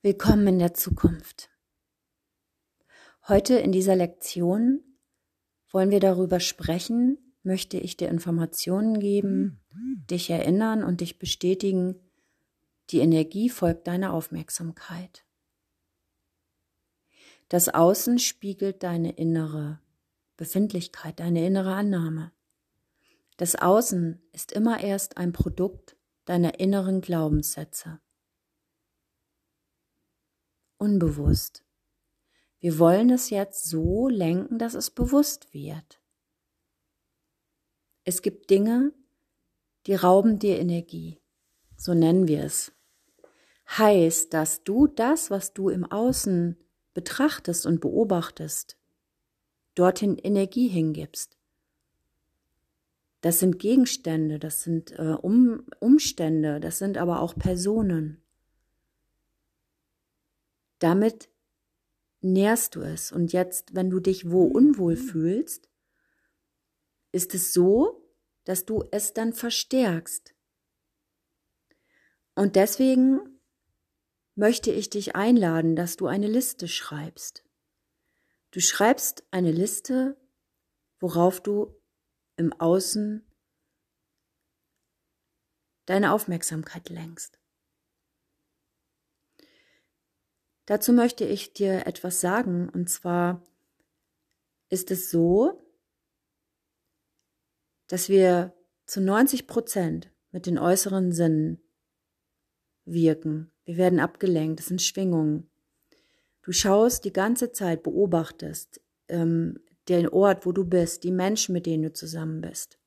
Willkommen in der Zukunft. Heute in dieser Lektion wollen wir darüber sprechen, möchte ich dir Informationen geben, dich erinnern und dich bestätigen, die Energie folgt deiner Aufmerksamkeit. Das Außen spiegelt deine innere Befindlichkeit, deine innere Annahme. Das Außen ist immer erst ein Produkt deiner inneren Glaubenssätze unbewusst. Wir wollen es jetzt so lenken, dass es bewusst wird. Es gibt Dinge, die rauben dir Energie. So nennen wir es. Heißt, dass du das, was du im Außen betrachtest und beobachtest, dorthin Energie hingibst. Das sind Gegenstände, das sind äh, um, Umstände, das sind aber auch Personen. Damit nährst du es. Und jetzt, wenn du dich wo unwohl fühlst, ist es so, dass du es dann verstärkst. Und deswegen möchte ich dich einladen, dass du eine Liste schreibst. Du schreibst eine Liste, worauf du im Außen deine Aufmerksamkeit lenkst. Dazu möchte ich dir etwas sagen, und zwar ist es so, dass wir zu 90 Prozent mit den äußeren Sinnen wirken. Wir werden abgelenkt, das sind Schwingungen. Du schaust die ganze Zeit, beobachtest ähm, den Ort, wo du bist, die Menschen, mit denen du zusammen bist.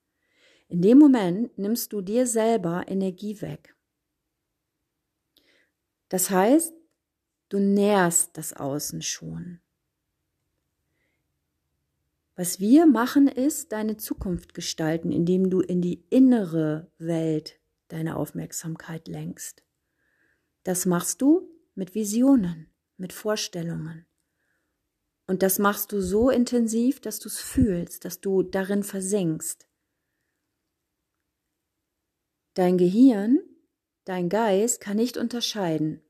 In dem Moment nimmst du dir selber Energie weg. Das heißt, Du nährst das Außen schon. Was wir machen, ist deine Zukunft gestalten, indem du in die innere Welt deine Aufmerksamkeit lenkst. Das machst du mit Visionen, mit Vorstellungen. Und das machst du so intensiv, dass du es fühlst, dass du darin versinkst. Dein Gehirn, dein Geist kann nicht unterscheiden,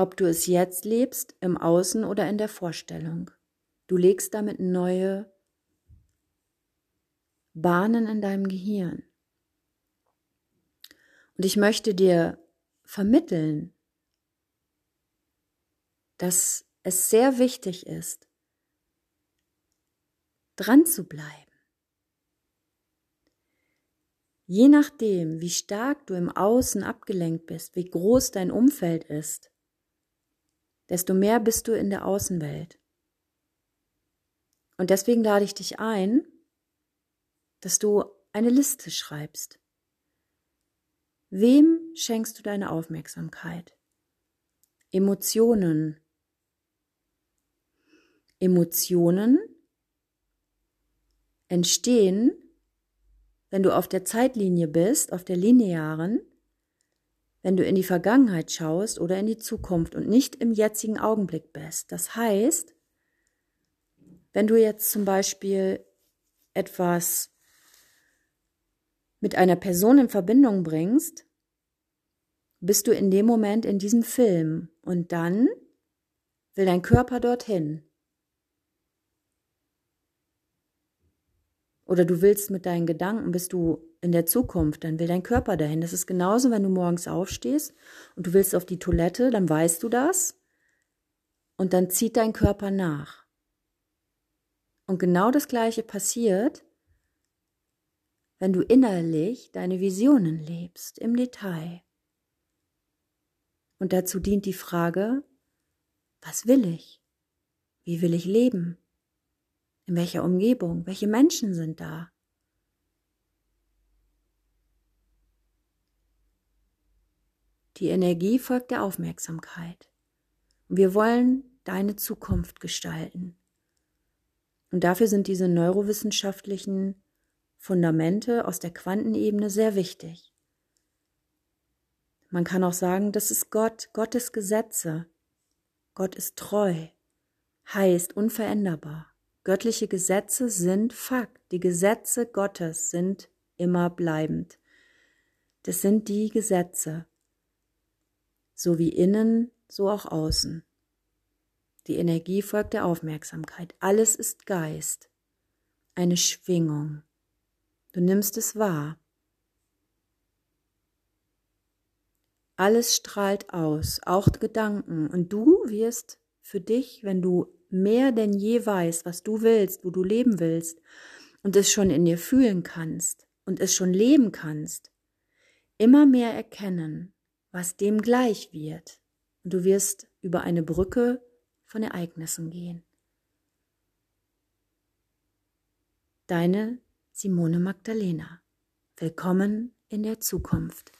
ob du es jetzt lebst, im Außen oder in der Vorstellung. Du legst damit neue Bahnen in deinem Gehirn. Und ich möchte dir vermitteln, dass es sehr wichtig ist, dran zu bleiben. Je nachdem, wie stark du im Außen abgelenkt bist, wie groß dein Umfeld ist, desto mehr bist du in der Außenwelt. Und deswegen lade ich dich ein, dass du eine Liste schreibst. Wem schenkst du deine Aufmerksamkeit? Emotionen. Emotionen entstehen, wenn du auf der Zeitlinie bist, auf der linearen, wenn du in die Vergangenheit schaust oder in die Zukunft und nicht im jetzigen Augenblick bist. Das heißt, wenn du jetzt zum Beispiel etwas mit einer Person in Verbindung bringst, bist du in dem Moment in diesem Film und dann will dein Körper dorthin. Oder du willst mit deinen Gedanken, bist du in der Zukunft, dann will dein Körper dahin. Das ist genauso, wenn du morgens aufstehst und du willst auf die Toilette, dann weißt du das und dann zieht dein Körper nach. Und genau das Gleiche passiert, wenn du innerlich deine Visionen lebst, im Detail. Und dazu dient die Frage, was will ich? Wie will ich leben? In welcher Umgebung? Welche Menschen sind da? Die Energie folgt der Aufmerksamkeit. Wir wollen deine Zukunft gestalten. Und dafür sind diese neurowissenschaftlichen Fundamente aus der Quantenebene sehr wichtig. Man kann auch sagen, das ist Gott, Gottes Gesetze. Gott ist treu, heißt unveränderbar. Göttliche Gesetze sind Fakt. Die Gesetze Gottes sind immer bleibend. Das sind die Gesetze, So wie innen, so auch außen. Die Energie folgt der Aufmerksamkeit. Alles ist Geist, eine Schwingung. Du nimmst es wahr. Alles strahlt aus, auch Gedanken. Und du wirst für dich, wenn du mehr denn je weißt, was du willst, wo du leben willst und es schon in dir fühlen kannst und es schon leben kannst, immer mehr erkennen, was dem gleich wird. Und du wirst über eine Brücke von Ereignissen gehen. Deine Simone Magdalena. Willkommen in der Zukunft.